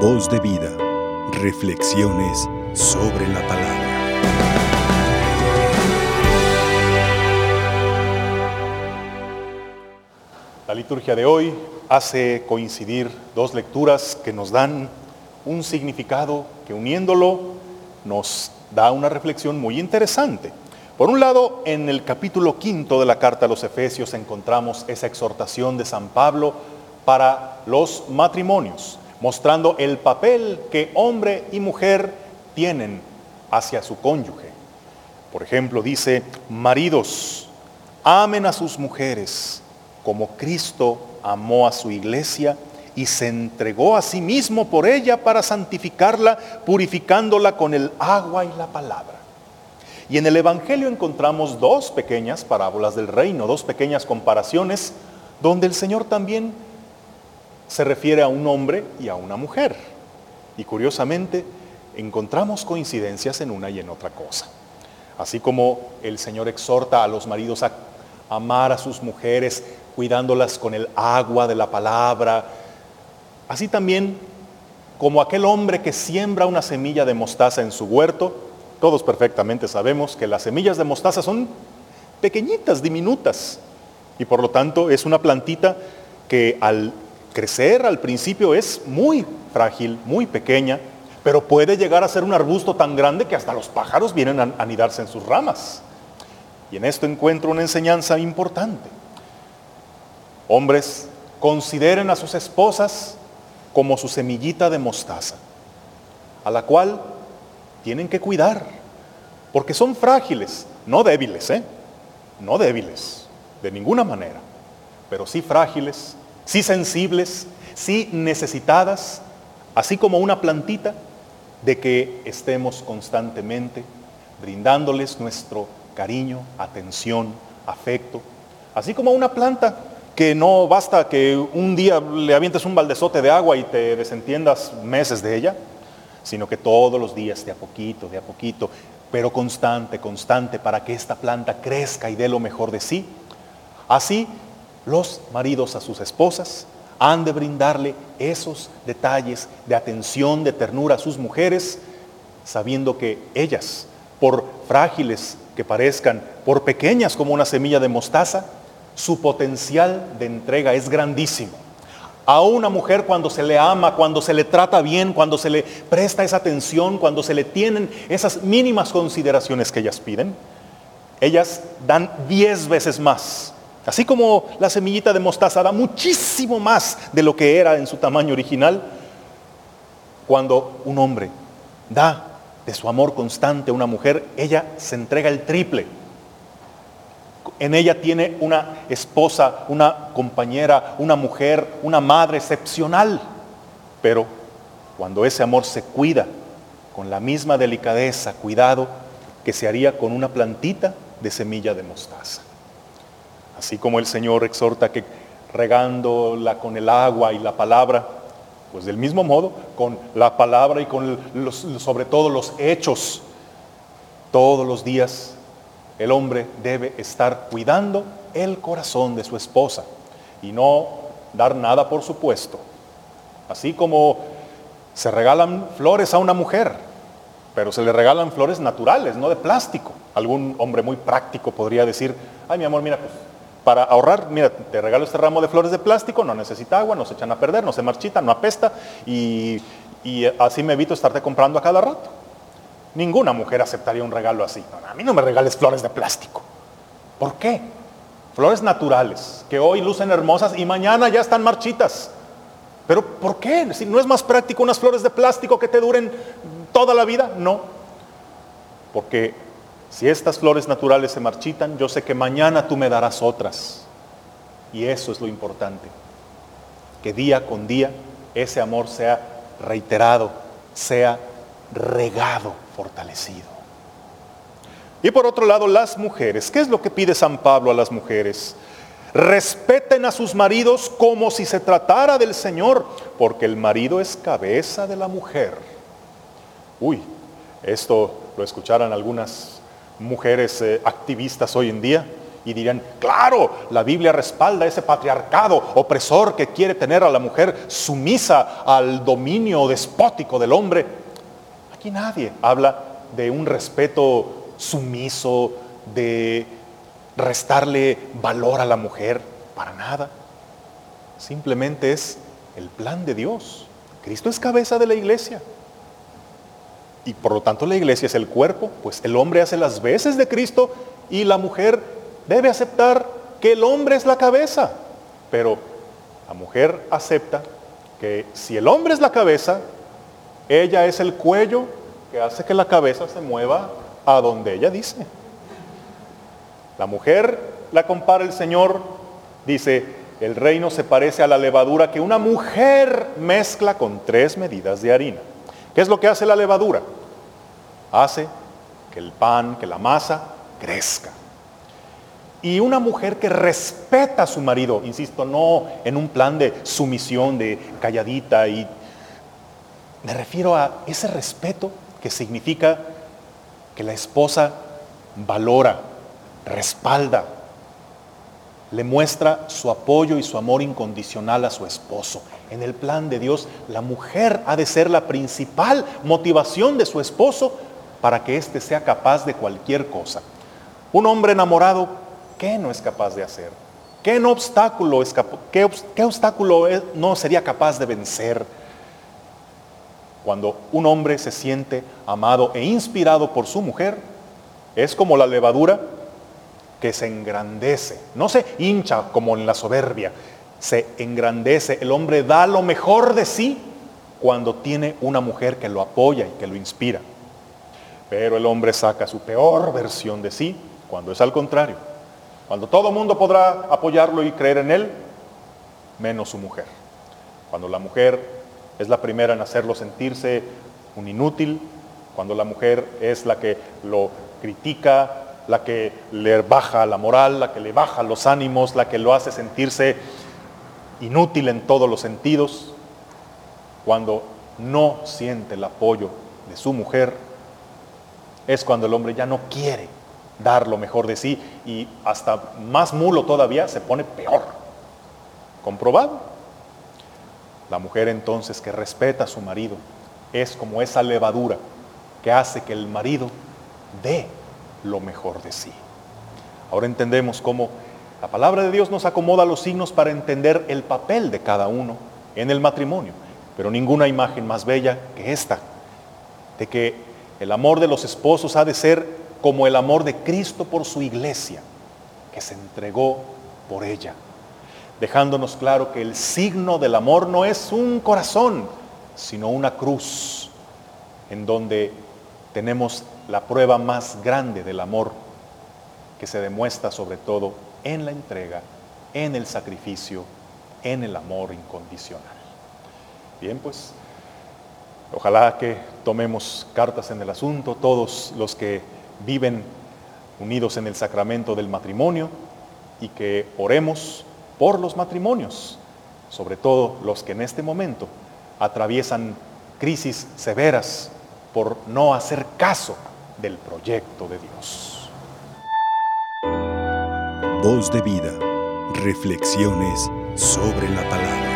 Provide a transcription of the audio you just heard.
Voz de vida. Reflexiones sobre la palabra. La liturgia de hoy hace coincidir dos lecturas que nos dan un significado que uniéndolo nos da una reflexión muy interesante. Por un lado, en el capítulo quinto de la carta a los Efesios encontramos esa exhortación de San Pablo para los matrimonios, mostrando el papel que hombre y mujer tienen hacia su cónyuge. Por ejemplo, dice, maridos, amen a sus mujeres como Cristo amó a su iglesia y se entregó a sí mismo por ella para santificarla, purificándola con el agua y la palabra. Y en el Evangelio encontramos dos pequeñas parábolas del reino, dos pequeñas comparaciones, donde el Señor también se refiere a un hombre y a una mujer. Y curiosamente encontramos coincidencias en una y en otra cosa. Así como el Señor exhorta a los maridos a amar a sus mujeres, cuidándolas con el agua de la palabra, así también como aquel hombre que siembra una semilla de mostaza en su huerto, todos perfectamente sabemos que las semillas de mostaza son pequeñitas, diminutas, y por lo tanto es una plantita que al crecer al principio es muy frágil, muy pequeña, pero puede llegar a ser un arbusto tan grande que hasta los pájaros vienen a anidarse en sus ramas. Y en esto encuentro una enseñanza importante. Hombres, consideren a sus esposas como su semillita de mostaza, a la cual tienen que cuidar, porque son frágiles, no débiles, ¿eh? No débiles, de ninguna manera, pero sí frágiles, sí sensibles, sí necesitadas, así como una plantita, de que estemos constantemente brindándoles nuestro cariño, atención, afecto, así como una planta que no basta que un día le avientes un baldezote de agua y te desentiendas meses de ella, sino que todos los días, de a poquito, de a poquito, pero constante, constante, para que esta planta crezca y dé lo mejor de sí. Así, los maridos a sus esposas han de brindarle esos detalles de atención, de ternura a sus mujeres, sabiendo que ellas, por frágiles que parezcan, por pequeñas como una semilla de mostaza, su potencial de entrega es grandísimo. A una mujer cuando se le ama, cuando se le trata bien, cuando se le presta esa atención, cuando se le tienen esas mínimas consideraciones que ellas piden, ellas dan diez veces más. Así como la semillita de mostaza da muchísimo más de lo que era en su tamaño original, cuando un hombre da de su amor constante a una mujer, ella se entrega el triple en ella tiene una esposa, una compañera, una mujer, una madre excepcional. Pero cuando ese amor se cuida con la misma delicadeza, cuidado que se haría con una plantita de semilla de mostaza. Así como el Señor exhorta que regándola con el agua y la palabra, pues del mismo modo, con la palabra y con sobre todo los hechos, todos los días el hombre debe estar cuidando el corazón de su esposa y no dar nada por supuesto. Así como se regalan flores a una mujer, pero se le regalan flores naturales, no de plástico. Algún hombre muy práctico podría decir, ay mi amor, mira, pues para ahorrar, mira, te regalo este ramo de flores de plástico, no necesita agua, no se echan a perder, no se marchita, no apesta y, así me evito estarte comprando a cada rato. Ninguna mujer aceptaría un regalo así. A mí no me regales flores de plástico. ¿Por qué? Flores naturales, que hoy lucen hermosas y mañana ya están marchitas. Pero ¿por qué? Si no es más práctico unas flores de plástico que te duren toda la vida, no. Porque si estas flores naturales se marchitan, yo sé que mañana tú me darás otras. Y eso es lo importante. Que día con día ese amor sea reiterado, sea regado, fortalecido. Y por otro lado, las mujeres. ¿Qué es lo que pide San Pablo a las mujeres? Respeten a sus maridos como si se tratara del Señor, porque el marido es cabeza de la mujer. Uy, esto lo escucharan algunas mujeres eh, activistas hoy en día Y dirían, claro, la Biblia respalda ese patriarcado opresor que quiere tener a la mujer sumisa al dominio despótico del hombre. Aquí nadie habla de un respeto sumiso, de restarle valor a la mujer, para nada. Simplemente es el plan de Dios. Cristo es cabeza de la iglesia. Y por lo tanto la iglesia es el cuerpo, pues el hombre hace las veces de Cristo y la mujer debe aceptar que el hombre es la cabeza, pero la mujer acepta que si el hombre es la cabeza, ella es el cuello que hace que la cabeza se mueva a donde ella dice. La mujer la compara el Señor, dice, el reino se parece a la levadura que una mujer mezcla con tres medidas de harina. ¿Qué es lo que hace la levadura? Hace que el pan, que la masa crezca. Y una mujer que respeta a su marido, insisto, no en un plan de sumisión, de calladita, y me refiero a ese respeto que significa que la esposa valora, respalda, le muestra su apoyo y su amor incondicional a su esposo. En el plan de Dios, la mujer ha de ser la principal motivación de su esposo para que éste sea capaz de cualquier cosa. Un hombre enamorado ¿Qué no es capaz de hacer? ¿Qué, obstáculo, es qué obstáculo no sería capaz de vencer? Cuando un hombre se siente amado e inspirado por su mujer, es como la levadura que se engrandece, no se hincha como en la soberbia, se engrandece. El hombre da lo mejor de sí cuando tiene una mujer que lo apoya y que lo inspira. Pero el hombre saca su peor versión de sí cuando es al contrario cuando todo el mundo podrá apoyarlo y creer en él, menos su mujer. Cuando la mujer es la primera en hacerlo sentirse un inútil, cuando la mujer es la que lo critica, la que le baja la moral, la que le baja los ánimos, la que lo hace sentirse inútil en todos los sentidos, cuando no siente el apoyo de su mujer, es cuando el hombre ya no quiere dar lo mejor de sí y hasta más mulo todavía se pone peor. ¿Comprobado? La mujer entonces que respeta a su marido es como esa levadura que hace que el marido dé lo mejor de sí. Ahora entendemos cómo la palabra de Dios nos acomoda los signos para entender el papel de cada uno en el matrimonio, pero ninguna imagen más bella que esta, de que el amor de los esposos ha de ser como el amor de Cristo por su iglesia, que se entregó por ella, dejándonos claro que el signo del amor no es un corazón, sino una cruz, en donde tenemos la prueba más grande del amor, que se demuestra sobre todo en la entrega, en el sacrificio, en el amor incondicional. Bien, pues, ojalá que tomemos cartas en el asunto, todos los que viven unidos en el sacramento del matrimonio y que oremos por los matrimonios, sobre todo los que en este momento atraviesan crisis severas por no hacer caso del proyecto de Dios. Voz de vida, reflexiones sobre la palabra.